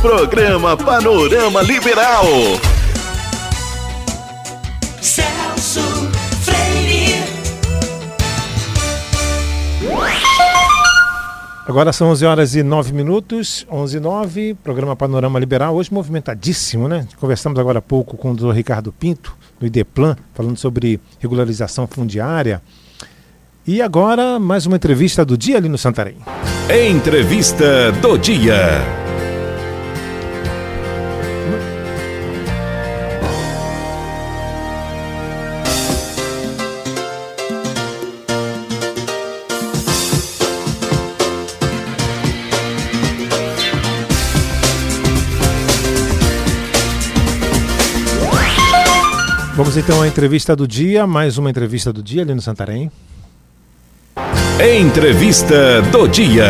Programa Panorama Liberal. Celso Freire. Agora são 11 horas e 9 minutos, 11 e 9, programa Panorama Liberal, hoje movimentadíssimo, né? Conversamos agora há pouco com o doutor Ricardo Pinto, do IDEPLAN, falando sobre regularização fundiária. E agora, mais uma entrevista do dia ali no Santarém. Entrevista do dia. Vamos então à entrevista do dia, mais uma entrevista do dia ali no Santarém. Entrevista do dia.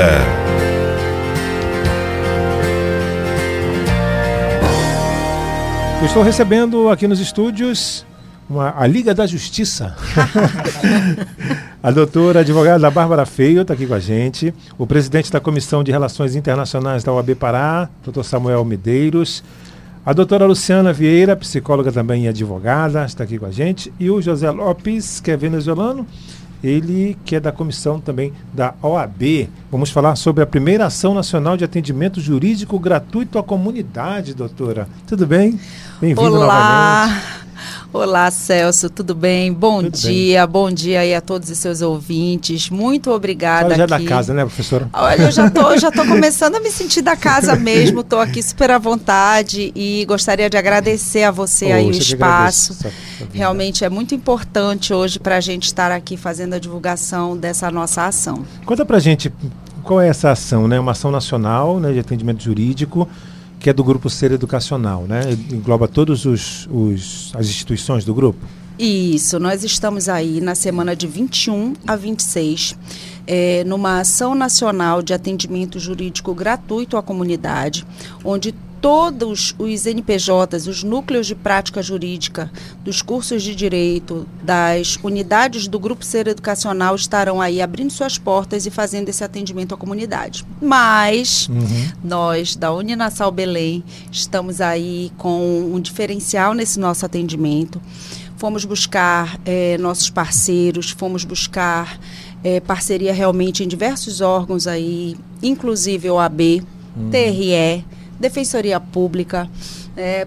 Eu estou recebendo aqui nos estúdios uma- a Liga da Justiça. a doutora advogada Bárbara Feio está aqui com a gente. O presidente da Comissão de Relações Internacionais da OAB Pará, doutor Samuel Medeiros. A doutora Luciana Vieira, psicóloga também e advogada, está aqui com a gente. E o José Lopes, que é venezuelano, ele que é da comissão também da OAB. Vamos falar sobre a primeira ação nacional de atendimento jurídico gratuito à comunidade, doutora. Tudo bem? Bem-vinda novamente. Olá! Olá, Celso, tudo bem? Bom Tudo bem. dia, bom dia aí a todos os seus ouvintes. Muito obrigada Ela já é da aqui. casa, né, professora? Olha, eu já tô, já tô começando a me sentir da casa mesmo, tô aqui super à vontade e gostaria de agradecer a você aí o espaço. Realmente é muito importante hoje para a gente estar aqui fazendo a divulgação dessa nossa ação. Conta pra gente qual é essa ação, né? Uma ação nacional né, de atendimento jurídico que é do grupo Ser Educacional, né? Engloba todas os, os, as instituições do grupo. Isso, nós estamos aí na semana de 21 a 26, eh, numa ação nacional de atendimento jurídico gratuito à comunidade, onde todos os NPJs, os núcleos de prática jurídica dos cursos de direito, das unidades do Grupo Ser Educacional estarão aí abrindo suas portas e fazendo esse atendimento à comunidade. Mas nós, da Uninassal Belém, estamos aí com um diferencial nesse nosso atendimento. Fomos buscar eh, nossos parceiros, fomos buscar eh, parceria realmente em diversos órgãos aí, inclusive OAB, TRE, Defensoria Pública,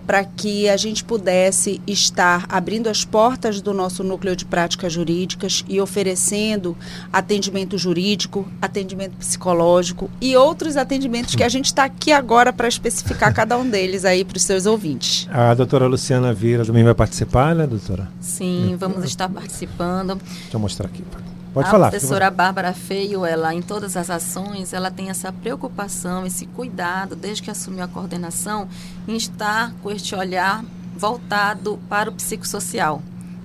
para que a gente pudesse estar abrindo as portas do nosso núcleo de práticas jurídicas e oferecendo atendimento jurídico, atendimento psicológico e outros atendimentos que a gente está aqui agora para especificar cada um deles aí para os seus ouvintes. A doutora Luciana Vieira também vai participar, né, doutora? Sim, vamos estar participando. Deixa eu mostrar aqui. Pode a falar. professora Bárbara Feio, ela em todas as ações, ela tem essa preocupação, esse cuidado, desde que assumiu a coordenação, em estar com este olhar voltado para o psicossocial.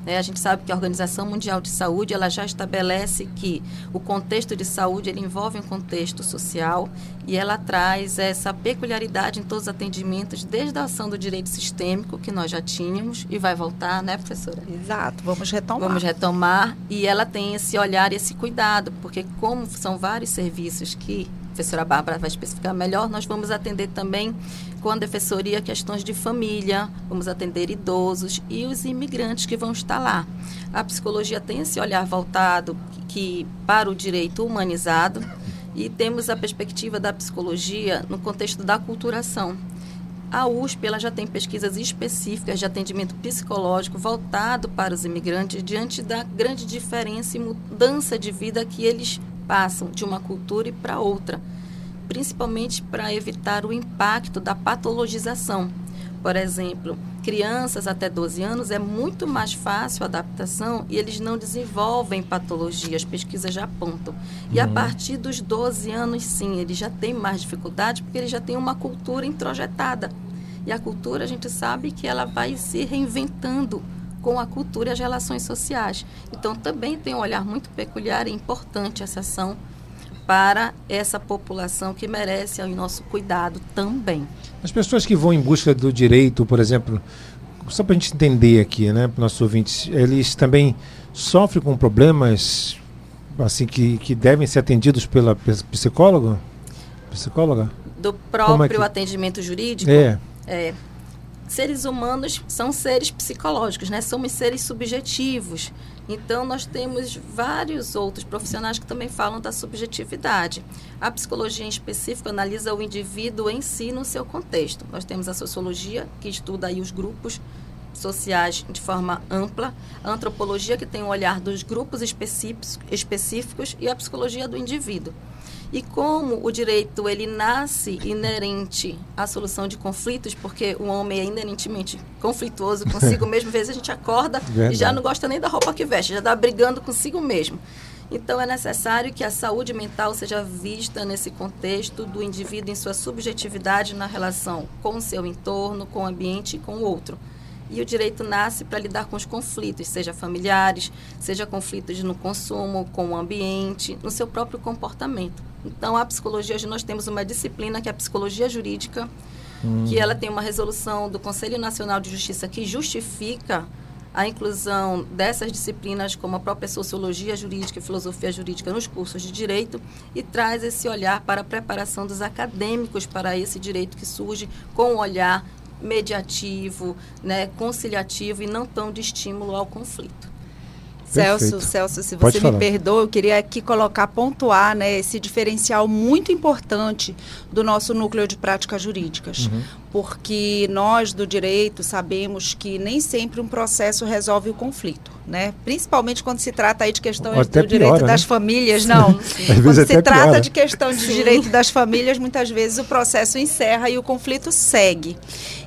Né? a gente sabe que a Organização Mundial de Saúde ela já estabelece que o contexto de saúde ele envolve um contexto social e ela traz essa peculiaridade em todos os atendimentos, desde a ação do direito sistêmico, que nós já tínhamos, e vai voltar, né, professora? Exato, vamos retomar. Vamos retomar e ela tem esse olhar e esse cuidado, porque como são vários serviços que professora Bárbara vai especificar melhor, nós vamos atender também com a defensoria questões de família, vamos atender idosos e os imigrantes que vão estar lá. A psicologia tem esse olhar voltado que para o direito humanizado e temos a perspectiva da psicologia no contexto da culturação. A USP ela já tem pesquisas específicas de atendimento psicológico voltado para os imigrantes diante da grande diferença e mudança de vida que eles passam de uma cultura para outra, principalmente para evitar o impacto da patologização. Por exemplo, crianças até 12 anos é muito mais fácil a adaptação e eles não desenvolvem patologia, as pesquisas já apontam. E a partir dos 12 anos, sim, eles já têm mais dificuldade porque eles já têm uma cultura introjetada. E a cultura, a gente sabe que ela vai se reinventando com a cultura e as relações sociais. Então, também tem um olhar muito peculiar e importante essa ação para essa população que merece o nosso cuidado também. As pessoas que vão em busca do direito, por exemplo, só para a gente entender aqui, né, para nossos ouvintes, eles também sofrem com problemas assim que, que devem ser atendidos pela psicóloga? Psicóloga? do é próprio que- atendimento jurídico, É. é, seres humanos são seres psicológicos, né? Somos seres subjetivos. Então, nós temos vários outros profissionais que também falam da subjetividade. A psicologia, em específico, analisa o indivíduo em si no seu contexto. Nós temos a sociologia, que estuda aí os grupos sociais de forma ampla, a antropologia, que tem o olhar dos grupos específicos, específicos e a psicologia do indivíduo. E como o direito ele nasce inerente à solução de conflitos, porque o homem é inerentemente conflituoso consigo mesmo, às vezes a gente acorda e Verdade. já não gosta nem da roupa que veste, já está brigando consigo mesmo. Então é necessário que a saúde mental seja vista nesse contexto do indivíduo em sua subjetividade na relação com o seu entorno, com o ambiente e com o outro. E o direito nasce para lidar com os conflitos, seja familiares, seja conflitos no consumo, com o ambiente, no seu próprio comportamento. Então, a psicologia, hoje nós temos uma disciplina que é a psicologia jurídica, que ela tem uma resolução do Conselho Nacional de Justiça que justifica a inclusão dessas disciplinas, como a própria sociologia jurídica e filosofia jurídica, nos cursos de direito e traz esse olhar para a preparação dos acadêmicos para esse direito que surge com um olhar mediativo, né, conciliativo e não tão de estímulo ao conflito. Celso, Perfeito. Celso, se você me perdoa, eu queria aqui colocar, pontuar, né, esse diferencial muito importante do nosso núcleo de práticas jurídicas. Uhum. Porque nós do direito sabemos que nem sempre um processo resolve o conflito, né? Principalmente quando se trata aí de questões Até do direito piora, das né? famílias, não. Às quando se trata piora. de questão de direito das famílias, muitas vezes o processo encerra e o conflito segue.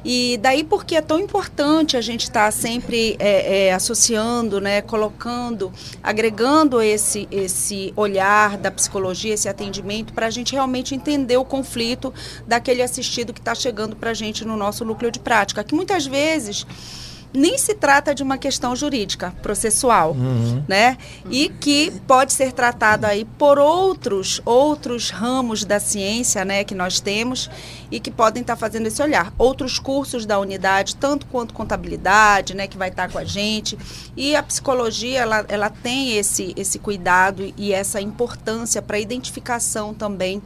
E daí porque é tão importante a gente estar sempre é, é, associando, né, colocando, agregando esse, esse olhar da psicologia, esse atendimento, para a gente realmente entender o conflito daquele assistido que está chegando para a gente no nosso núcleo de prática, que muitas vezes nem se trata de uma questão jurídica, processual, Uhum. né? E que pode ser tratado aí por outros outros ramos da ciência, né, que nós temos e que podem estar fazendo esse olhar. Outros cursos da unidade, tanto quanto contabilidade, né, que vai estar com a gente. E a psicologia, ela, ela tem esse esse cuidado e essa importância para a identificação também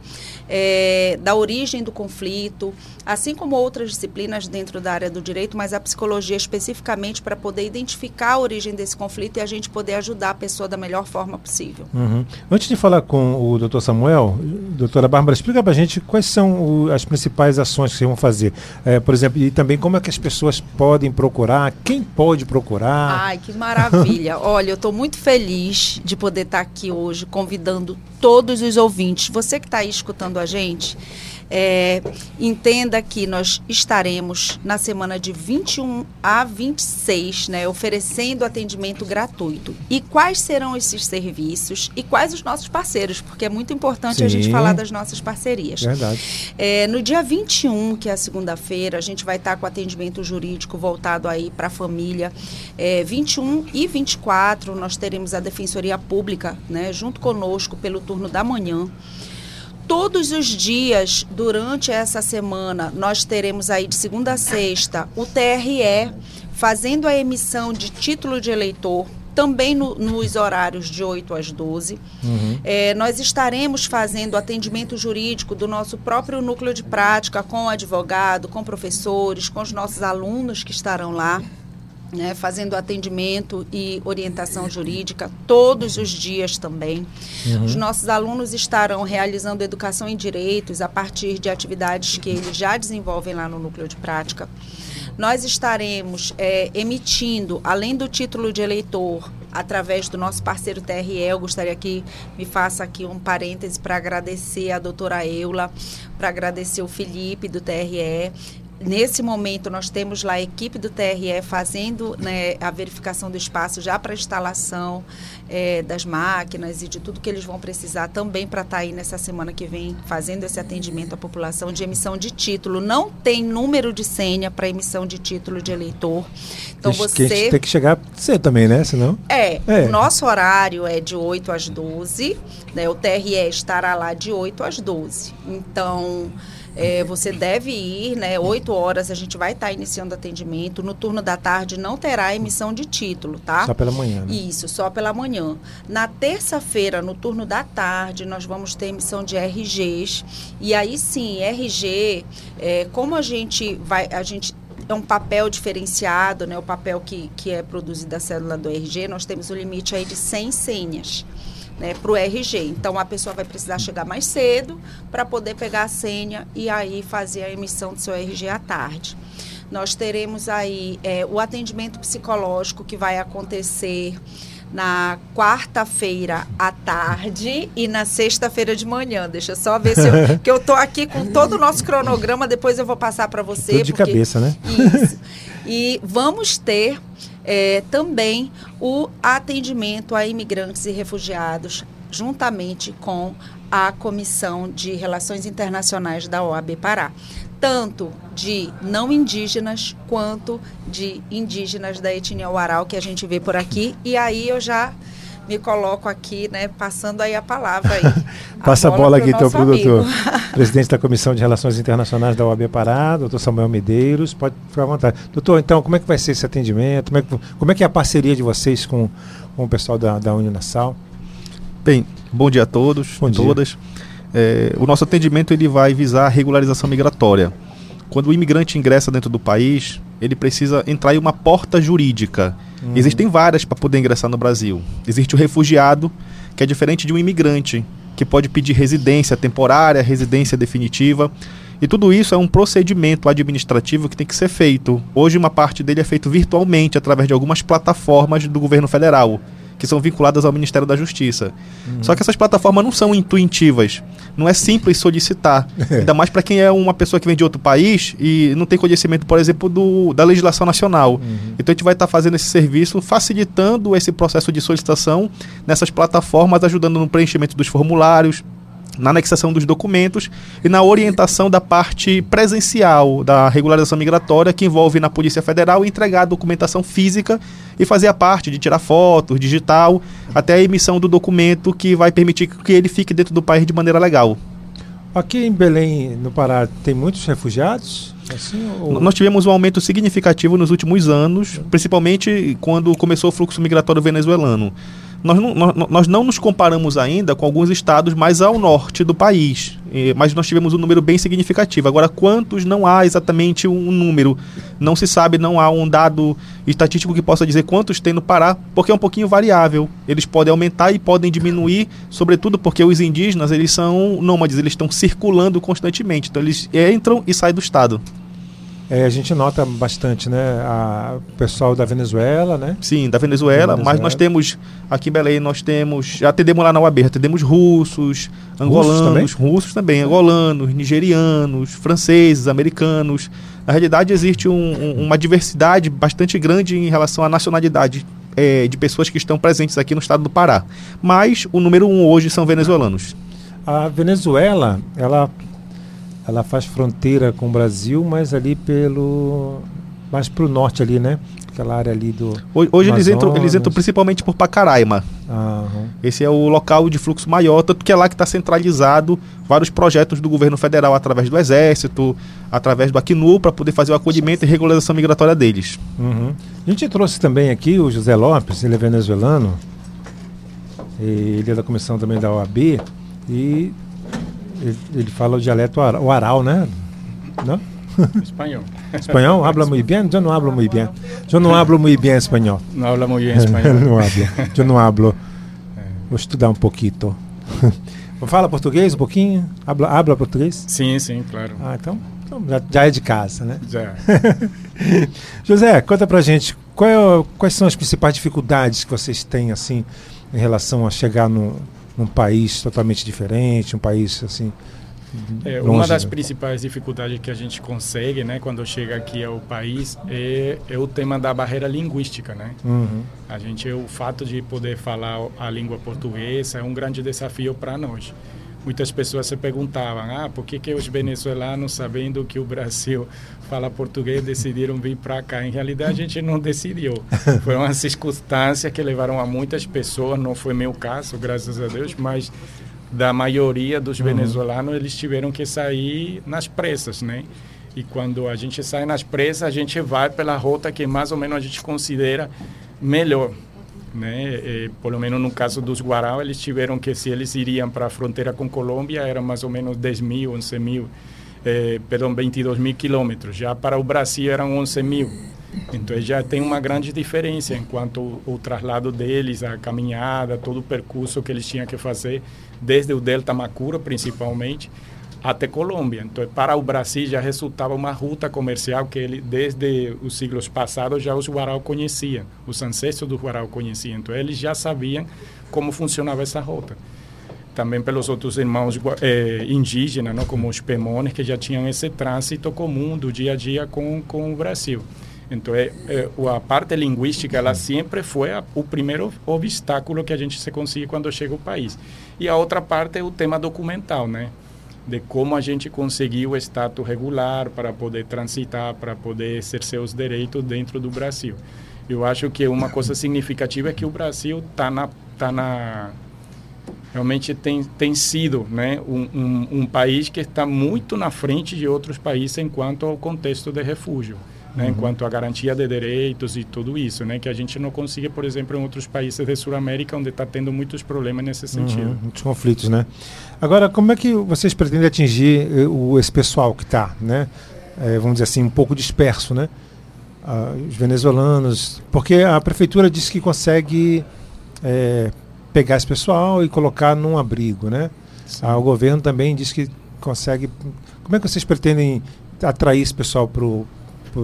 eh, da origem do conflito, assim como outras disciplinas dentro da área do direito, mas a psicologia especificamente para poder identificar a origem desse conflito e a gente poder ajudar a pessoa da melhor forma possível. Uhum. Antes de falar com o Dr. Samuel, doutora Bárbara, explica pra gente quais são o- as principais ações que vocês vão fazer. É, por exemplo, e também como é que as pessoas podem procurar, quem pode procurar. Ai, que maravilha. Olha, eu estou muito feliz de poder estar aqui hoje convidando todos os ouvintes. Você que está aí escutando a gente, é, entenda que nós estaremos na semana de 21 a 26, né, oferecendo atendimento gratuito. E quais serão esses serviços e quais os nossos parceiros? Porque é muito importante a gente Sim. falar das nossas parcerias. Verdade. É, no dia 21, que é a segunda-feira, a gente vai estar com atendimento jurídico voltado aí para a família. É, 21 e 24, nós teremos a Defensoria Pública, né, junto conosco pelo turno da manhã. Todos os dias durante essa semana, nós teremos aí de segunda a sexta o TRE fazendo a emissão de título de eleitor, também no- nos horários de 8 às 12. Uhum. É, nós estaremos fazendo atendimento jurídico do nosso próprio núcleo de prática com advogado, com professores, com os nossos alunos que estarão lá. Né, fazendo atendimento e orientação jurídica todos os dias também. Os nossos alunos estarão realizando educação em direitos a partir de atividades que eles já desenvolvem lá no núcleo de prática. Nós estaremos é, emitindo, além do título de eleitor, através do nosso parceiro TRE, eu gostaria que me faça aqui um parêntese para agradecer a doutora Eula, para agradecer o Felipe do TRE. Nesse momento, nós temos lá a equipe do TRE fazendo né, a verificação do espaço já para instalação eh, das máquinas e de tudo que eles vão precisar também para estar aí nessa semana que vem fazendo esse atendimento à população de emissão de título. Não tem número de senha para emissão de título de eleitor. Então Que a gente você. tem que chegar cedo também, né? Senão. É, É. o nosso horário é de 8 às 12, né? O TRE estará lá de 8 às 12. Então, É, você deve ir, né? 8 horas a gente vai estar iniciando atendimento. No turno da tarde não terá emissão de título, tá? Só pela manhã, né? Isso, só pela manhã. Na terça-feira, no turno da tarde, nós vamos ter emissão de RGs. E aí sim, RG, é, como a gente vai, a gente é um papel diferenciado, né? O papel que, que é produzido da célula do RG, nós temos o limite aí de 100 senhas. Né, para o RG. Então a pessoa vai precisar chegar mais cedo para poder pegar a senha e aí fazer a emissão do seu RG à tarde. Nós teremos aí é, o atendimento psicológico que vai acontecer na quarta-feira à tarde e na sexta-feira de manhã. Deixa eu só ver se eu, que eu tô aqui com todo o nosso cronograma, depois eu vou passar para você. Tudo de porque- cabeça, né? Isso. E vamos ter é, também o atendimento a imigrantes e refugiados, juntamente com a Comissão de Relações Internacionais da OAB Pará. Tanto de não indígenas quanto de indígenas da etnia Uarau que a gente vê por aqui. E aí eu já me coloco aqui, né, passando aí a palavra aí. Passa a bola aqui, então, para o doutor. Presidente da Comissão de Relações Internacionais da OAB Pará, doutor Samuel Medeiros. Pode ficar à vontade. Doutor, então, como é que vai ser esse atendimento? Como é que, como é, que é a parceria de vocês com, com o pessoal da, da Uninasal? Bem, bom dia a todos, Bom dia. todas. É, o nosso atendimento ele vai visar a regularização migratória. Quando o imigrante ingressa dentro do país, ele precisa entrar em uma porta jurídica. Existem várias para poder ingressar no Brasil. Existe o refugiado, que é diferente de um imigrante, que pode pedir residência temporária, residência definitiva. E tudo isso é um procedimento administrativo que tem que ser feito. Hoje, uma parte dele é feito virtualmente, através de algumas plataformas do governo federal, que são vinculadas ao Ministério da Justiça. Só que essas plataformas não são intuitivas. Não é simples solicitar. Ainda mais para quem é uma pessoa que vem de outro país e não tem conhecimento, por exemplo, do, da legislação nacional. Então a gente vai estar fazendo esse serviço, facilitando esse processo de solicitação nessas plataformas, ajudando no preenchimento dos formulários, na anexação dos documentos e na orientação da parte presencial da regularização migratória, que envolve na Polícia Federal entregar a documentação física e fazer a parte de tirar fotos, digital, até a emissão do documento que vai permitir que ele fique dentro do país de maneira legal. Aqui em Belém, no Pará, tem muitos refugiados? Assim, ou- Nós tivemos um aumento significativo nos últimos anos, principalmente quando começou o fluxo migratório venezuelano. Nós não, nós, não nos comparamos ainda com alguns estados mais ao norte do país, mas nós tivemos um número bem significativo. Agora, quantos não há exatamente um número? Não se sabe, não há um dado estatístico que possa dizer quantos tem no Pará, porque é um pouquinho variável. Eles podem aumentar e podem diminuir, sobretudo porque os indígenas eles são nômades, eles estão circulando constantemente, então eles entram e saem do estado. É, a gente nota bastante, né? A, o pessoal da Venezuela, né? Sim, da Venezuela, Da mas Venezuela. nós temos, aqui em Belém, nós temos, já atendemos lá na UAB, atendemos russos, angolanos, russos também, angolanos, nigerianos, franceses, americanos. Na realidade, existe um- um- uma diversidade bastante grande em relação à nacionalidade eh, de pessoas que estão presentes aqui no estado do Pará. Mas o número um hoje são venezuelanos. A Venezuela, ela, ela faz fronteira com o Brasil, mas ali pelo. mais para o norte ali, né? Aquela área ali do. Ho- Hoje eles entram, eles entram principalmente por Pacaraima. Aham. Esse é o local de fluxo maior, tanto que é lá que está centralizado vários projetos do governo federal através do Exército, através do Acnu, para poder fazer o acolhimento e regularização migratória deles. Uhum. A gente trouxe também aqui o José Lopes, ele é venezuelano, ele é da comissão também da OAB, e ele, ele fala o dialeto o aral, né? Não? Español. Espanhol? Habla muy bien? Eu não hablo muy bien. Eu não hablo muy bien espanhol. No habla muy bien Eu español. não hablo. Eu não hablo. Vou estudar um pouquinho. Fala português um pouquinho? Habla, habla português? Sí, sí, claro. Ah, então, então já, já é de casa, né? Ya. José, conta pra gente, é quais são as principais dificuldades que vocês têm, assim, em relação a chegar num, num país totalmente diferente, um país, assim, É, uma das né? principais dificuldades que a gente consegue, né, quando chega aqui ao país, é, é o tema da barreira linguística, né? Uhum. A gente, o fato de poder falar a língua portuguesa é um grande desafio para nós. Muitas pessoas se perguntavam, ah, por que, que os venezuelanos, sabendo que o Brasil fala português, decidiram vir para cá? Em realidade, a gente não decidiu. Foi uma circunstância que levaram a muitas pessoas, não foi meu caso, graças a Deus, mas da maioria dos venezuelanos, eles tiveram que sair nas pressas, né? E quando a gente sai nas pressas, a gente vai pela rota que mais ou menos a gente considera melhor, né? E, pelo menos no caso dos Guarau, eles tiveram que, se eles iriam para a fronteira com Colômbia, era mais ou menos 10 mil, 11 mil, eh, perdão, 22 mil quilômetros. Já para o Brasil eram 11 mil. Então já tem uma grande diferença enquanto o, o traslado deles, a caminhada, todo o percurso que eles tinham que fazer, desde o Delta Macura principalmente, até Colômbia. Então, para o Brasil já resultava uma ruta comercial que ele, desde os siglos passados, já os Guarau conheciam, os ancestros do Guarau conheciam. Então, eles já sabiam como funcionava essa rota. Também pelos outros irmãos eh, indígenas, não? como os Pemones, que já tinham esse trânsito comum do dia a dia com, com o Brasil. Então, é, é, a parte linguística, ela sempre foi a, o primeiro obstáculo que a gente se consegue quando chega ao país. E a outra parte é o tema documental, né? De como a gente conseguiu o status regular para poder transitar, para poder exercer os direitos dentro do Brasil. Eu acho que uma coisa significativa é que o Brasil está na, tá na realmente tem, tem sido né, um, um, um país que está muito na frente de outros países enquanto ao contexto de refúgio né, uhum. enquanto a garantia de direitos e tudo isso, né, que a gente não consegue, por exemplo, em outros países da Sul-América, onde está tendo muitos problemas nesse sentido. Uhum, muitos conflitos, né? Agora, como é que vocês pretendem atingir eh, o, esse pessoal que está, né, é, vamos dizer assim, um pouco disperso, né? Ah, os venezuelanos, porque a prefeitura disse que consegue é, pegar esse pessoal e colocar num abrigo, né? Ah, o governo também diz que consegue. Como é que vocês pretendem atrair esse pessoal para o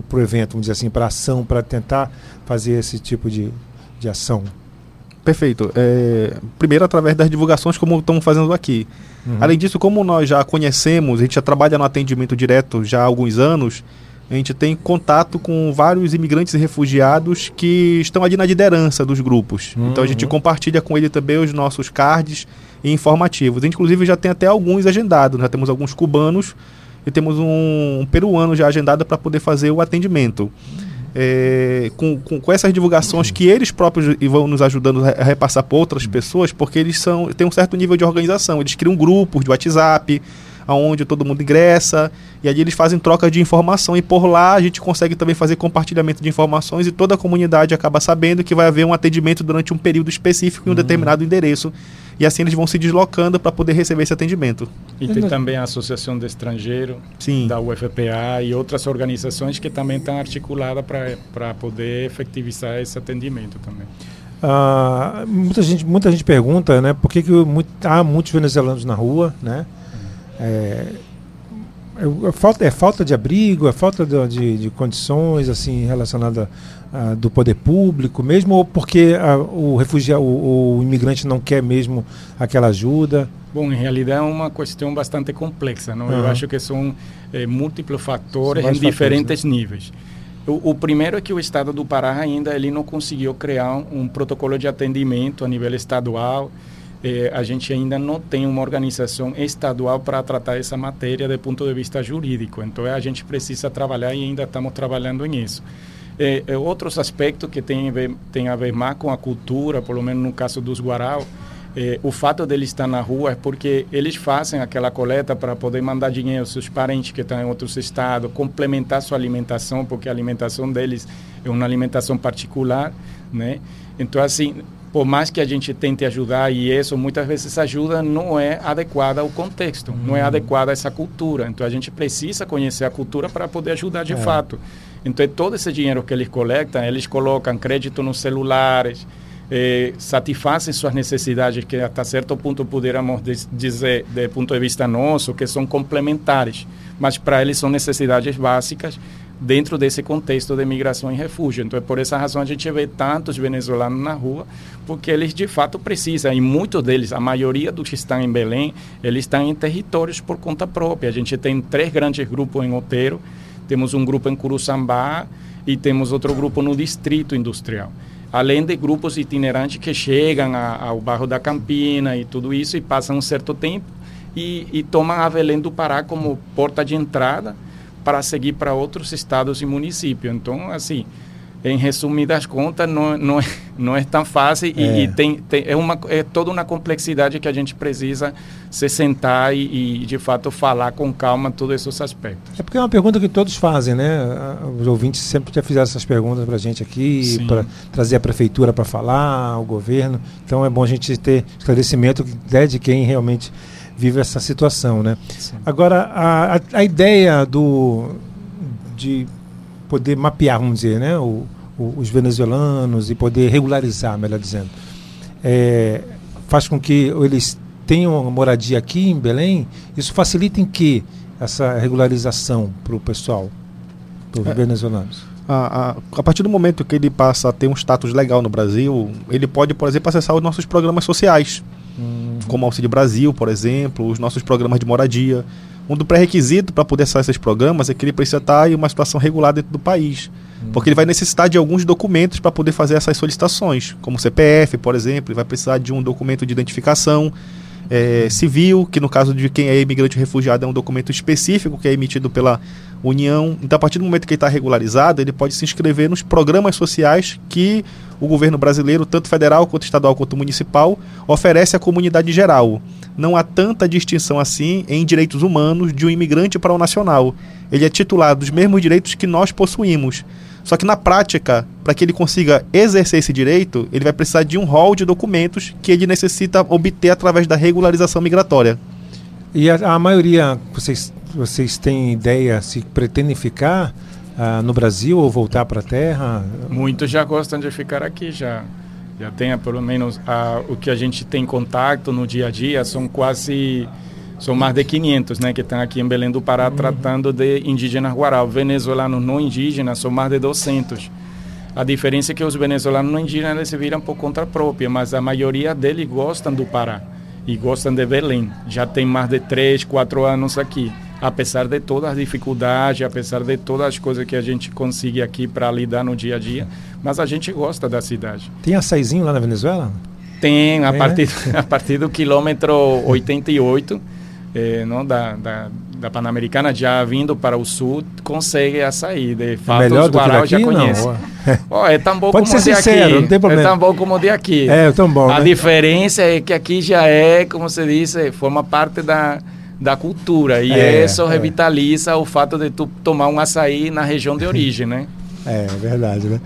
para o evento, vamos dizer assim, para ação, para tentar fazer esse tipo de, de ação? Perfeito. É, primeiro, através das divulgações, como estamos fazendo aqui. Uhum. Além disso, como nós já conhecemos, a gente já trabalha no atendimento direto já há alguns anos, a gente tem contato com vários imigrantes e refugiados que estão ali na liderança dos grupos. Uhum. Então a gente uhum. compartilha com ele também os nossos cards e informativos. Inclusive já tem até alguns agendados. Já temos alguns cubanos e temos um, um peruano já agendado para poder fazer o atendimento. É, com, com, com, essas divulgações que eles próprios vão nos ajudando a repassar para outras pessoas, porque eles são têm um certo nível de organização. Eles criam grupos de WhatsApp, aonde todo mundo ingressa, e ali eles fazem troca de informação, e por lá a gente consegue também fazer compartilhamento de informações, e toda a comunidade acaba sabendo que vai haver um atendimento durante um período específico em um uhum. determinado endereço e assim eles vão se deslocando para poder receber esse atendimento. E tem também a Associação de Estrangeiro, Sim. da UFPA e outras organizações que também estão articuladas para poder efetivizar esse atendimento também. Ah, muita, gente, muita gente pergunta né, por que, que muito, há muitos venezuelanos na rua, né? É, é, é, falta, é falta de abrigo, é falta de, de, de condições assim relacionadas uh, do poder público, mesmo ou porque uh, o refugiado, o, o, imigrante não quer mesmo aquela ajuda? Bom, em realidade é uma questão bastante complexa, não? Uhum. Eu acho que são é, múltiplos fatores em diferentes né? níveis. O, o, primeiro é que o Estado do Pará ainda ele não conseguiu criar um, um protocolo de atendimento a nível estadual. Eh, a gente ainda não tem uma organização estadual para tratar essa matéria do ponto de vista jurídico. Então a gente precisa trabalhar e ainda estamos trabalhando nisso. É, é, outros aspectos que têm a, ver, têm a ver mais com a cultura, pelo menos no caso dos Guarau, é, o fato deles estar na rua é porque eles fazem aquela coleta para poder mandar dinheiro aos seus parentes que estão em outros estados, complementar sua alimentação, porque a alimentação deles é uma alimentação particular, né? Então, assim, por mais que a gente tente ajudar e isso muitas vezes ajuda não é adequada ao contexto, não é adequada a essa cultura. Então a gente precisa conhecer a cultura para poder ajudar de é. fato. Então, todo esse dinheiro que eles coletam, eles colocam crédito nos celulares, eh, satisfazem suas necessidades, que até certo ponto poderíamos dizer, do ponto de vista nosso, que são complementares, mas para eles são necessidades básicas dentro desse contexto de migração e refúgio. Então, é por essa razão a gente vê tantos venezuelanos na rua, porque eles de fato precisam, e muitos deles, a maioria dos que estão em Belém, eles estão em territórios por conta própria. A gente tem três grandes grupos em Oteiro, temos um grupo em Curuçambá e temos outro grupo no Distrito Industrial. Além de grupos itinerantes que chegam a, ao bairro da Campina e tudo isso e passam um certo tempo e, e tomam a Belém do Pará como porta de entrada para seguir para outros estados e municípios. Então, assim, em resumidas contas, não, não, é, não é tão fácil e, É. e tem, tem- é, uma, é toda uma complexidade que a gente precisa se sentar e, e, de fato, falar com calma todos esses aspectos. É porque é uma pergunta que todos fazem, né? Os ouvintes sempre já fizeram essas perguntas para a gente aqui, Sim. para trazer a prefeitura para falar, o governo. Então é bom a gente ter esclarecimento né, de quem realmente vive essa situação, né? Agora, a, a, a ideia do de poder mapear, vamos dizer, né, o, o- os venezuelanos e poder regularizar, melhor dizendo, é, faz com que eles tenham uma moradia aqui em Belém. Isso facilita em que essa regularização para o pessoal, para os venezuelanos? A, a, a partir do momento que ele passa a ter um status legal no Brasil, ele pode, por exemplo, acessar os nossos programas sociais, como Auxílio Brasil, por exemplo, os nossos programas de moradia. Um do pré-requisito para poder acessar esses programas é que ele precisa estar em uma situação regular dentro do país. Porque ele vai necessitar de alguns documentos para poder fazer essas solicitações, como CPF, por exemplo, ele vai precisar de um documento de identificação eh, civil, que no caso de quem é imigrante refugiado é um documento específico que é emitido pela União. Então, a partir do momento que ele está regularizado, ele pode se inscrever nos programas sociais que o governo brasileiro, tanto federal quanto estadual quanto municipal, oferece à comunidade geral. Não há tanta distinção assim em direitos humanos de um imigrante para o nacional. Ele é titular dos mesmos direitos que nós possuímos. Só que na prática, para que ele consiga exercer esse direito, ele vai precisar de um rol de documentos que ele necessita obter através da regularização migratória. E a, a maioria, vocês, vocês têm ideia se pretendem ficar ah, no Brasil ou voltar para a terra? Muitos já gostam de ficar aqui, já. Já tem, pelo menos, a, o que a gente tem contato no dia a dia, são quase, são mais de 500, né, que estão aqui em Belém do Pará tratando de indígenas guarau. Venezuelanos não indígenas são mais de 200. A diferença é que os venezuelanos não indígenas eles se viram por conta própria, mas a maioria deles gostam do Pará e gostam de Belém. Já tem mais de 3, 4 anos aqui. Apesar de todas as dificuldades, apesar de todas as coisas que a gente consegue aqui para lidar no dia a dia, mas a gente gosta da cidade. Tem açaizinho lá na Venezuela? Tem, a, Tem, partir, a partir do quilômetro 88, eh, não, da, da, da Pan-Americana, já vindo para o sul, consegue a sair. De fato, melhor os Guarau já Não. conhecem. Ó, é tão bom Pode como ser sincero, aqui. não tem problema. É tão bom como de aqui. É, tão bom. A né? diferença é que aqui já é, como se diz, eh, forma parte da, da cultura. E É, isso é. revitaliza o fato de tu tomar um açaí na região de origem, né? É, é verdade, né?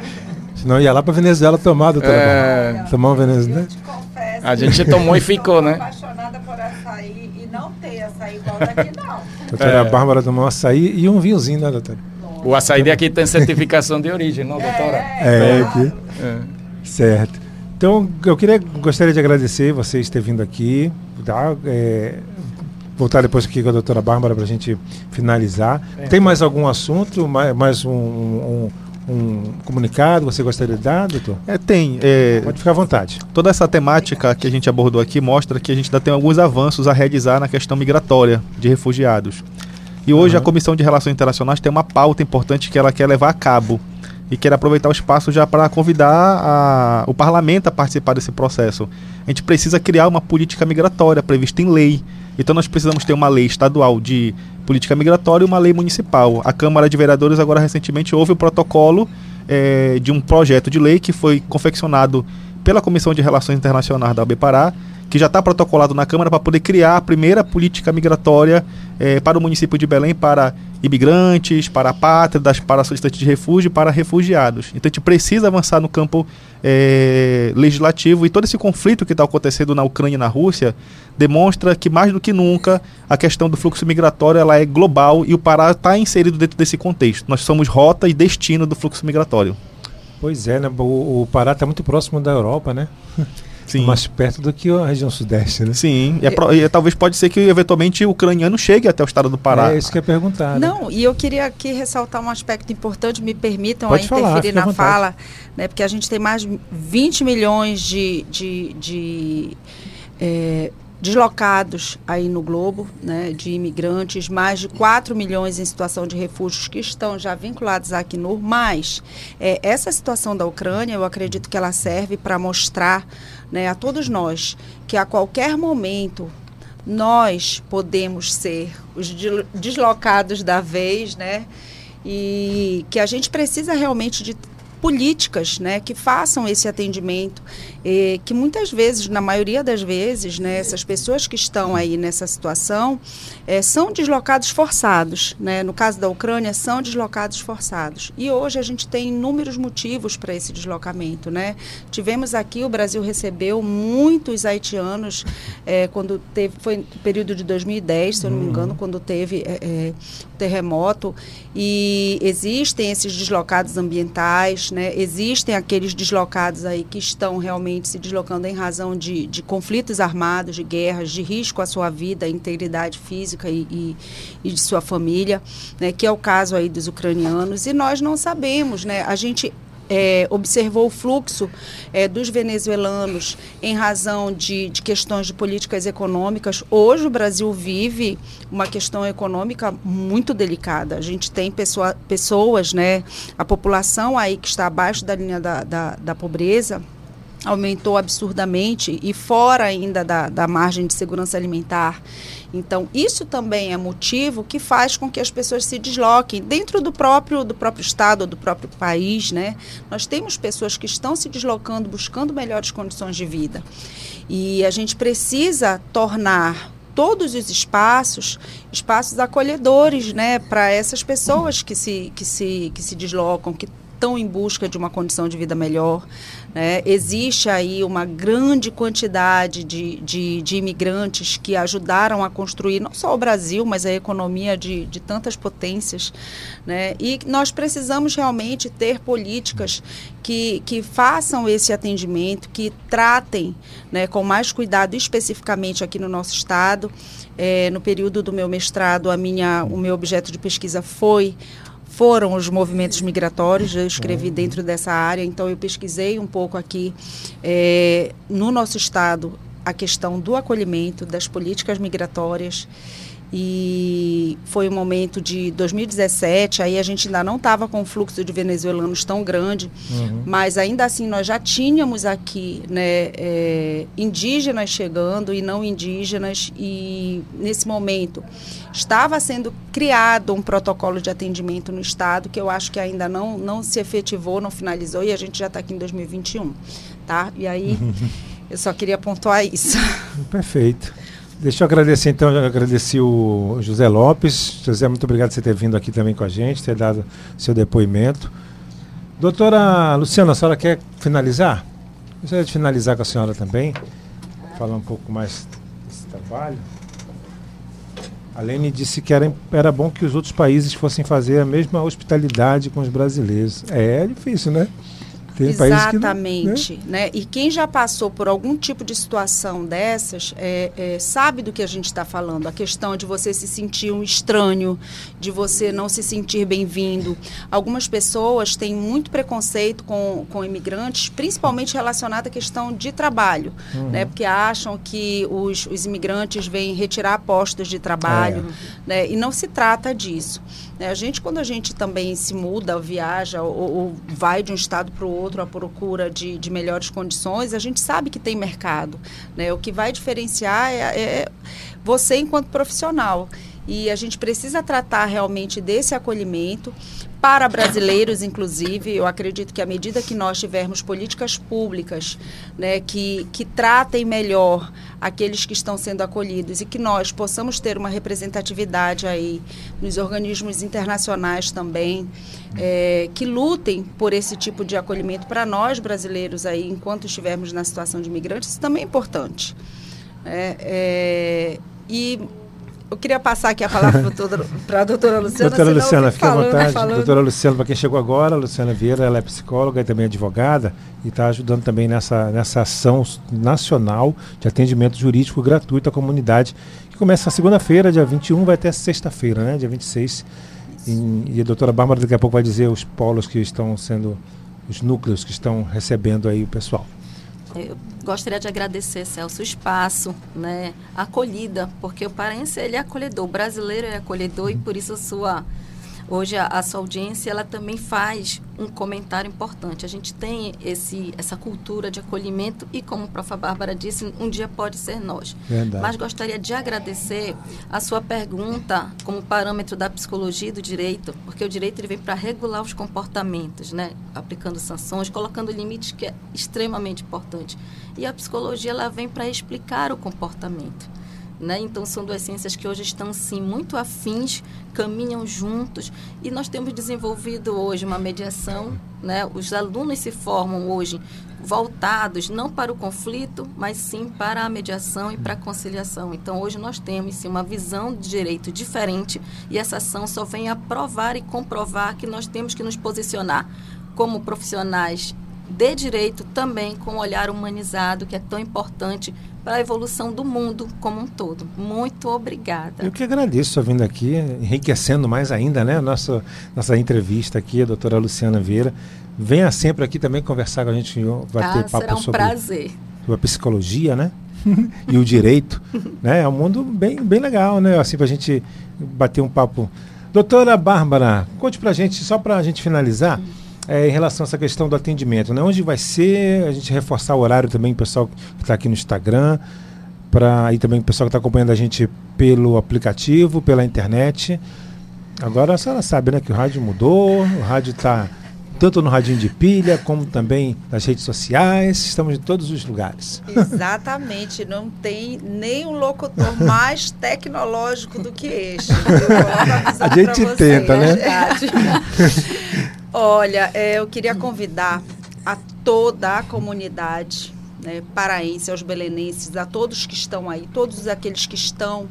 Senão ia lá para Venezuela tomar, doutora. É. Bárbara. Tomar um Venezuela. te confesso A gente tomou e ficou, né? sou apaixonada por açaí e não tem açaí igual daqui, não. Doutora É. Bárbara tomou um açaí e um vinhozinho, né, doutora? O açaí daqui tem certificação de origem, não, doutora? É, aqui. É. Certo. Então, eu queria, gostaria de agradecer vocês terem vindo aqui, tá? É, voltar depois aqui com a doutora Bárbara para a gente finalizar. Tem mais algum assunto, mais, mais um, um- um comunicado que você gostaria de dar, doutor? É, tem. é, Pode ficar à vontade. toda essa temática que a gente abordou aqui mostra que a gente ainda tem alguns avanços a realizar na questão migratória de refugiados. E hoje a Comissão de Relações Internacionais tem uma pauta importante que ela quer levar a cabo. E quero aproveitar o espaço já para convidar a- o parlamento a participar desse processo. A gente precisa criar uma política migratória prevista em lei. Então nós precisamos ter uma lei estadual de política migratória e uma lei municipal. A Câmara de Vereadores agora recentemente houve o protocolo eh, de um projeto de lei que foi confeccionado pela Comissão de Relações Internacionais da UB Pará, que já está protocolado na Câmara para poder criar a primeira política migratória eh, para o município de Belém, para imigrantes, para apátridas, para solicitantes de refúgio para refugiados. Então a gente precisa avançar no campo eh, legislativo e todo esse conflito que está acontecendo na Ucrânia e na Rússia demonstra que mais do que nunca a questão do fluxo migratório ela é global e o Pará está inserido dentro desse contexto. Nós somos rota e destino do fluxo migratório. Pois é, né? O, o Pará está muito próximo da Europa, né? Sim. Mais perto do que a região sudeste, né? Sim, e, é pro- e talvez pode ser que eventualmente o ucraniano chegue até o estado do Pará. É isso que ia perguntar. né? Não, e eu queria aqui ressaltar um aspecto importante, me permitam Pode a falar, interferir na vontade. fala, né, porque a gente tem mais de 20 milhões de, de, de, eh, deslocados aí no globo, né, de imigrantes, mais de 4 milhões em situação de refúgios que estão já vinculados à Acnur, mas eh, essa situação da Ucrânia, eu acredito que ela serve para mostrar né, a todos nós que a qualquer momento nós podemos ser os deslocados da vez, né? E que a gente precisa realmente de políticas né, que façam esse atendimento, eh, que muitas vezes, na maioria das vezes, né, essas pessoas que estão aí nessa situação eh, são deslocados forçados. Né? No caso da Ucrânia, são deslocados forçados. E hoje a gente tem inúmeros motivos para esse deslocamento. Né? Tivemos aqui, o Brasil recebeu muitos haitianos eh, quando teve, foi no período de 2010, se eu não me engano, quando teve o terremoto, e existem esses deslocados ambientais, né? existem aqueles deslocados aí que estão realmente se deslocando em razão de, de conflitos armados, de guerras, de risco à sua vida, à integridade física e, e, e de sua família, né? que é o caso aí dos ucranianos, e nós não sabemos, né? a gente é, observou o fluxo é, dos venezuelanos em razão de, de, questões de políticas econômicas. Hoje o Brasil vive uma questão econômica muito delicada. A gente tem pessoa, pessoas, né, a população aí que está abaixo da linha da, da, da pobreza aumentou absurdamente e fora ainda da, da margem de segurança alimentar. Então, isso também é motivo que faz com que as pessoas se desloquem dentro do próprio, do próprio estado, do próprio país, né? Nós temos pessoas que estão se deslocando, buscando melhores condições de vida. E a gente precisa tornar todos os espaços, espaços acolhedores, né, para essas pessoas que se, que se, que se deslocam, que estão em busca de uma condição de vida melhor. Né? Existe aí uma grande quantidade de, de, de, imigrantes que ajudaram a construir não só o Brasil, mas a economia de, de tantas potências. Né? E nós precisamos realmente ter políticas que, que façam esse atendimento, que tratem né, com mais cuidado, especificamente aqui no nosso estado. É, no período do meu mestrado, a minha, o meu objeto de pesquisa foi foram os movimentos migratórios. Eu escrevi uhum. dentro dessa área, então eu pesquisei um pouco aqui é, no nosso estado a questão do acolhimento, das políticas migratórias e foi um momento de 2017, aí a gente ainda não estava com um fluxo de venezuelanos tão grande, uhum. mas ainda assim nós já tínhamos aqui né, é, indígenas chegando e não indígenas, e nesse momento estava sendo criado um protocolo de atendimento no Estado, que eu acho que ainda não, não se efetivou, não finalizou, e a gente já está aqui em 2021. Tá? E aí eu só queria pontuar isso. Perfeito. Deixa eu agradecer então, eu agradeci o José Lopes. José, muito obrigado por você ter vindo aqui também com a gente, ter dado seu depoimento. Doutora Luciana, a senhora quer finalizar? Gostaria de finalizar com a senhora também, falar um pouco mais desse trabalho. A Lene disse que era, era bom que os outros países fossem fazer a mesma hospitalidade com os brasileiros. É, é difícil, né? Tem Exatamente. Não, né? né? E quem já passou por algum tipo de situação dessas é, é, sabe do que a gente está falando. A questão de você se sentir um estranho, de você não se sentir bem-vindo. Algumas pessoas têm muito preconceito com, com imigrantes, principalmente relacionado à questão de trabalho, uhum. né? porque acham que os, os imigrantes vêm retirar postos de trabalho. É. Né? E não se trata disso. Né? A gente, quando a gente também se muda, viaja ou, ou vai de um estado para o outro à procura de, de, melhores condições, a gente sabe que tem mercado. Né? O que vai diferenciar é, é você enquanto profissional. E a gente precisa tratar realmente desse acolhimento para brasileiros, inclusive, eu acredito que à medida que nós tivermos políticas públicas né, que, que tratem melhor aqueles que estão sendo acolhidos e que nós possamos ter uma representatividade aí nos organismos internacionais também, é, que lutem por esse tipo de acolhimento para nós brasileiros aí, enquanto estivermos na situação de imigrantes, isso também é importante. É, é, e eu queria passar aqui a palavra para a doutora Luciana. Doutora Luciana, fique à vontade. Falando. Doutora Luciana, para quem chegou agora, Luciana Vieira, ela é psicóloga e também advogada e está ajudando também nessa, nessa ação nacional de atendimento jurídico gratuito à comunidade, que começa segunda-feira, dia 21, vai até sexta-feira, né, dia 26. E, e a doutora Bárbara daqui a pouco vai dizer os polos que estão sendo, os núcleos que estão recebendo aí o pessoal. Eu gostaria de agradecer, Celso, o espaço, né, a acolhida, porque o paraense ele é acolhedor, o brasileiro é acolhedor e por isso a sua Hoje a, a sua audiência ela também faz um comentário importante. A gente tem esse, essa cultura de acolhimento e, como a profa Bárbara disse, um dia pode ser nós. Verdade. Mas gostaria de agradecer a sua pergunta como parâmetro da psicologia e do direito, porque o direito ele vem para regular os comportamentos, né? aplicando sanções, colocando limites, que é extremamente importante. E a psicologia ela vem para explicar o comportamento. Né? Então, são duas ciências que hoje estão, sim, muito afins, caminham juntos. E nós temos desenvolvido hoje uma mediação. Né? Os alunos se formam hoje voltados não para o conflito, mas sim para a mediação e para a conciliação. Então, hoje nós temos, sim, uma visão de direito diferente e essa ação só vem a provar e comprovar que nós temos que nos posicionar como profissionais de direito também com um olhar humanizado, que é tão importante para a evolução do mundo como um todo. Muito obrigada. Eu que agradeço sua vinda aqui, enriquecendo mais ainda, né? Nossa, nossa entrevista aqui, a doutora Luciana Vieira. Venha sempre aqui também conversar com a gente, vai Ah, ter papo será um sobre, prazer. sobre a psicologia, né? e o direito, né? É um mundo bem, bem legal, né? Assim, pra gente bater um papo. Doutora Bárbara, conte pra gente, só pra gente finalizar, é, em relação a essa questão do atendimento, né? Onde vai ser, a gente reforçar o horário também, o pessoal que está aqui no Instagram, para e também o pessoal que está acompanhando a gente pelo aplicativo, pela internet. Agora a senhora sabe, né, que o rádio mudou, o rádio está tanto no radinho de pilha, como também nas redes sociais, estamos em todos os lugares. Exatamente, não tem nenhum locutor mais tecnológico do que este. A gente vocês. tenta, né? Olha, é, eu queria convidar a toda a comunidade né, paraense, aos belenenses, a todos que estão aí, todos aqueles que estão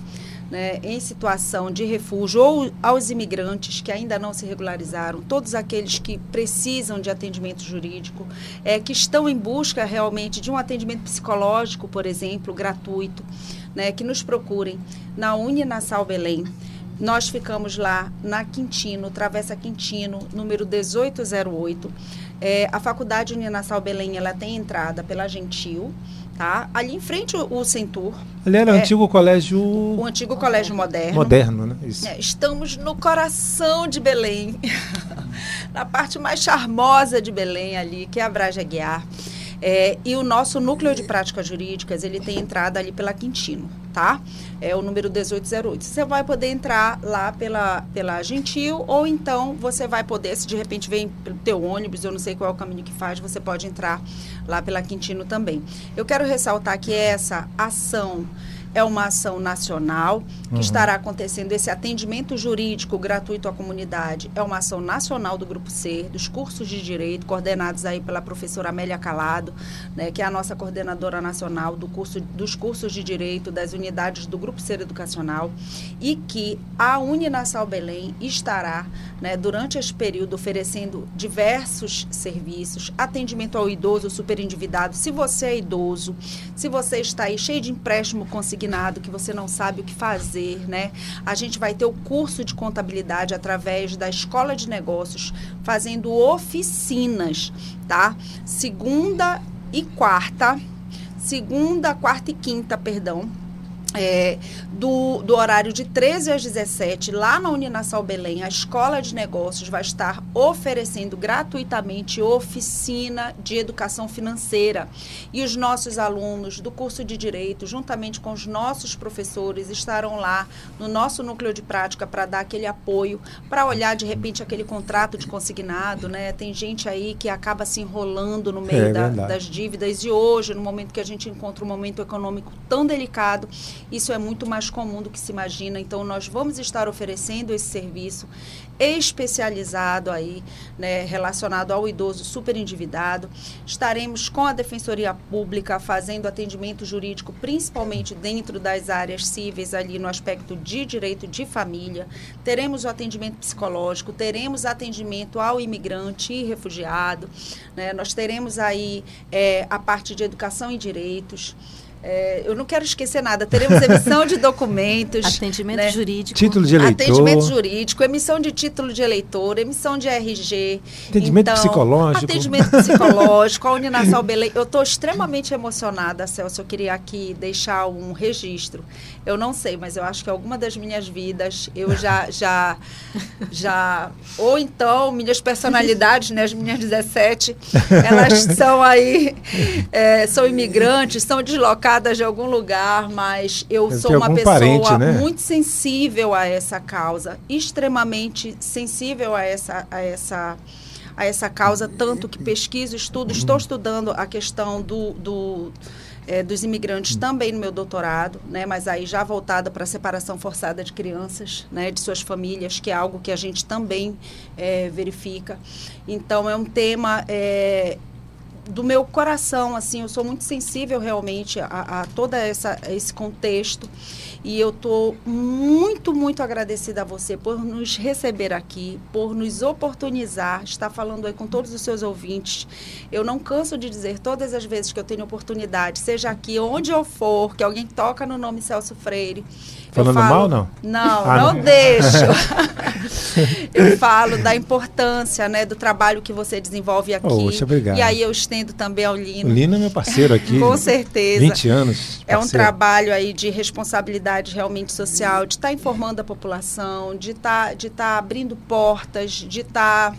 né, em situação de refúgio, ou aos imigrantes que ainda não se regularizaram, todos aqueles que precisam de atendimento jurídico, é, que estão em busca realmente de um atendimento psicológico, por exemplo, gratuito, né, que nos procurem na Uninassal Belém. Nós ficamos lá na Quintino, Travessa Quintino, número 1808. É, a Faculdade Uninassal Belém, ela tem entrada pela Gentil, tá? Ali em frente o, o Centur, Ali era o É. antigo colégio o antigo Colégio Moderno. moderno, né? Isso. É, estamos no coração de Belém, na parte mais charmosa de Belém ali, que é a Braja Guiar. É, e o nosso núcleo de práticas jurídicas, ele tem entrada ali pela Quintino, tá? É o número 1808. Você vai poder entrar lá pela, pela Gentil, ou então você vai poder, se de repente vem pelo teu ônibus, eu não sei qual é o caminho que faz, você pode entrar lá pela Quintino também. Eu quero ressaltar que essa ação é uma ação nacional que estará acontecendo esse atendimento jurídico gratuito à comunidade. É uma ação nacional do Grupo C, dos cursos de direito, coordenados aí pela professora Amélia Calado, né, que é a nossa coordenadora nacional do curso, dos cursos de direito das unidades do Grupo C Educacional, e que a Uninassal Belém estará, né, durante esse período, oferecendo diversos serviços, atendimento ao idoso superendividado. Se você é idoso, se você está aí cheio de empréstimo que você não sabe o que fazer, né? A gente vai ter o curso de contabilidade através da Escola de Negócios, fazendo oficinas, tá? Segunda e quarta, segunda, quarta e quinta, perdão, é, do, do horário de 13 às 17, lá na Uninassal Belém, a Escola de Negócios vai estar oferecendo gratuitamente oficina de educação financeira. E os nossos alunos do curso de Direito, juntamente com os nossos professores, estarão lá no nosso núcleo de prática para dar aquele apoio, para olhar de repente aquele contrato de consignado, né? Tem gente aí que acaba se enrolando no meio É da- das dívidas e hoje, no momento que a gente encontra um momento econômico tão delicado, isso é muito mais comum do que se imagina. Então, nós vamos estar oferecendo esse serviço especializado aí, né, relacionado ao idoso superendividado. Estaremos com a Defensoria Pública fazendo atendimento jurídico, principalmente dentro das áreas cíveis, ali no aspecto de direito de família. Teremos o atendimento psicológico, teremos atendimento ao imigrante e refugiado. né? Nós teremos aí eh, a parte de educação e direitos. É, eu não quero esquecer nada. Teremos emissão de documentos. Atendimento né? jurídico. Título de eleitor. Atendimento jurídico, emissão de título de eleitor, emissão de RG. Atendimento Então, psicológico. Atendimento psicológico, a Uninasal Belém. Eu estou extremamente emocionada, Celso. Eu queria aqui deixar um registro. Eu não sei, mas eu acho que alguma das minhas vidas eu já, já, já. Ou então, minhas personalidades, né, as minhas 17, elas são aí, é, são imigrantes, são deslocadas de algum lugar, mas eu Deve sou uma pessoa parente, né? muito sensível a essa causa, extremamente sensível a essa, a essa, a essa causa, tanto que pesquiso, estudo, estou estudando a questão do, do eh, dos imigrantes também no meu doutorado, né, mas aí já voltada para a separação forçada de crianças, né, de suas famílias, que é algo que a gente também eh, verifica. Então é um tema eh, do meu coração, assim, eu sou muito sensível realmente a, a todo essa, esse contexto e eu estou muito, muito agradecida a você por nos receber aqui, por nos oportunizar, estar falando aí com todos os seus ouvintes. Eu não canso de dizer todas as vezes que eu tenho oportunidade, seja aqui, onde eu for, que alguém toca no nome Celso Freire. Falando falo- mal, não? Não, Ah, não, não. deixo. eu falo da importância, né, do trabalho que você desenvolve aqui. Poxa, obrigado. E aí eu estendo também ao Lino. O Lino é meu parceiro aqui. Com certeza. 20 anos. É um parceiro. trabalho aí de responsabilidade realmente social, de estar informando a população, de estar de tá abrindo portas, de estar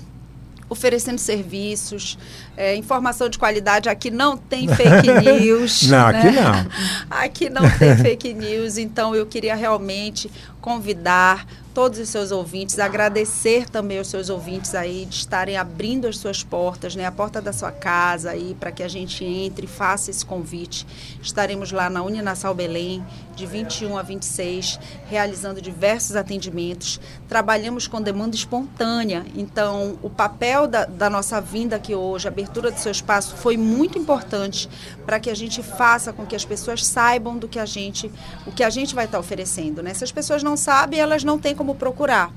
oferecendo serviços, é, informação de qualidade. Aqui não tem fake news. Não, aqui né? não. Aqui não tem fake news, então eu queria realmente convidar todos os seus ouvintes, agradecer também aos seus ouvintes aí de estarem abrindo as suas portas, né, a porta da sua casa aí para que a gente entre e faça esse convite. Estaremos lá na Uninasal Belém de 21 a 26, realizando diversos atendimentos. Trabalhamos com demanda espontânea, então o papel da, da nossa vinda aqui hoje, a abertura do seu espaço foi muito importante para que a gente faça com que as pessoas saibam do que a gente, o que a gente vai estar oferecendo, né? Se as pessoas não sabem, elas não têm como procurar.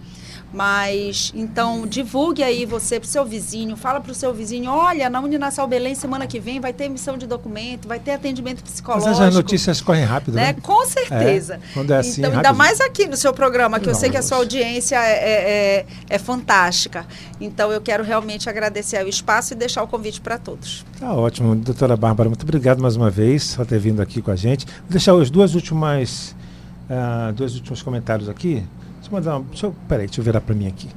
Mas, então, divulgue aí você pro seu vizinho, fala pro seu vizinho, olha, na Uninasal Belém, semana que vem, vai ter emissão de documento, vai ter atendimento Mas psicológico. as notícias correm rápido, Né? né? Com certeza. É, quando é assim, então, ainda rápido. mais aqui no seu programa, que eu sei que a sua audiência é, é, é- é fantástica. Então, eu quero realmente agradecer o espaço e deixar o convite para todos. Tá ótimo. Doutora Bárbara, muito obrigado mais uma vez por ter vindo aqui com a gente. Vou deixar os duas últimas, ah, dois últimos comentários aqui. Deixa eu mandar um, deixa eu, peraí, deixa eu virar para mim aqui.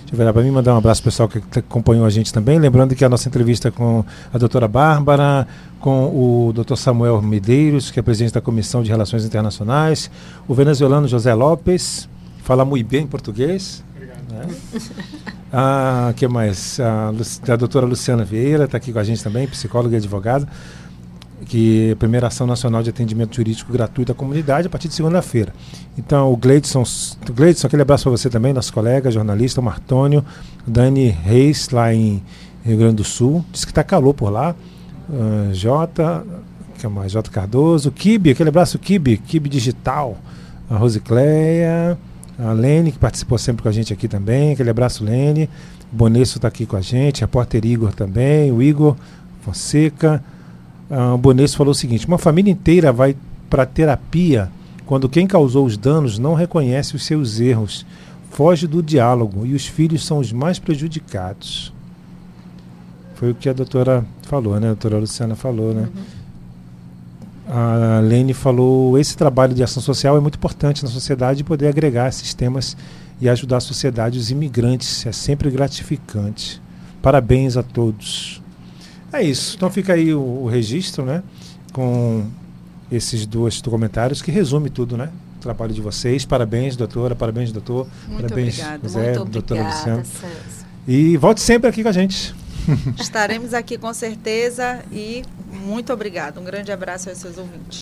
Deixa eu virar para mim, mandar um abraço pro pessoal que acompanhou a gente também. Lembrando que a nossa entrevista com a doutora Bárbara, com o doutor Samuel Medeiros, que é presidente da Comissão de Relações Internacionais, o venezuelano José Lopes, fala muito bem português. né? Ah, que mais? A, Lu- a doutora Luciana Vieira está aqui com a gente também, psicóloga e advogada, que é a primeira ação nacional de atendimento jurídico gratuito à comunidade a partir de segunda-feira. Então, o Gleidson, Gleidson, aquele abraço para você também, nosso colega, jornalista, o Martônio, Dani Reis, lá em Rio Grande do Sul, diz que está calor por lá. Ah, Jota, que é mais? Jota Cardoso, Kibe, aquele abraço, Kibe, Kibe Digital, a Rosicléia, a Lene, que participou sempre com a gente aqui também, aquele abraço, Lene. Bonesso está aqui com a gente, repórter Igor também, o Igor Fonseca. Ah, o Bonesso falou o seguinte: uma família inteira vai para terapia quando quem causou os danos não reconhece os seus erros, foge do diálogo e os filhos são os mais prejudicados. Foi o que a doutora falou, né? A doutora Luciana falou, né? A Lene falou: esse trabalho de ação social é muito importante na sociedade e poder agregar esses temas e ajudar a sociedade, os imigrantes. É sempre gratificante. Parabéns a todos. É isso. Então fica aí o, o registro, né? Com esses dois comentários que resume tudo, né? O trabalho de vocês. Parabéns, doutora. Parabéns, doutor. Muito parabéns, obrigada. José, Muito doutora obrigada, Luciana. Celso. E volte sempre aqui com a gente. Estaremos aqui com certeza e muito obrigada. Um grande abraço aos seus ouvintes.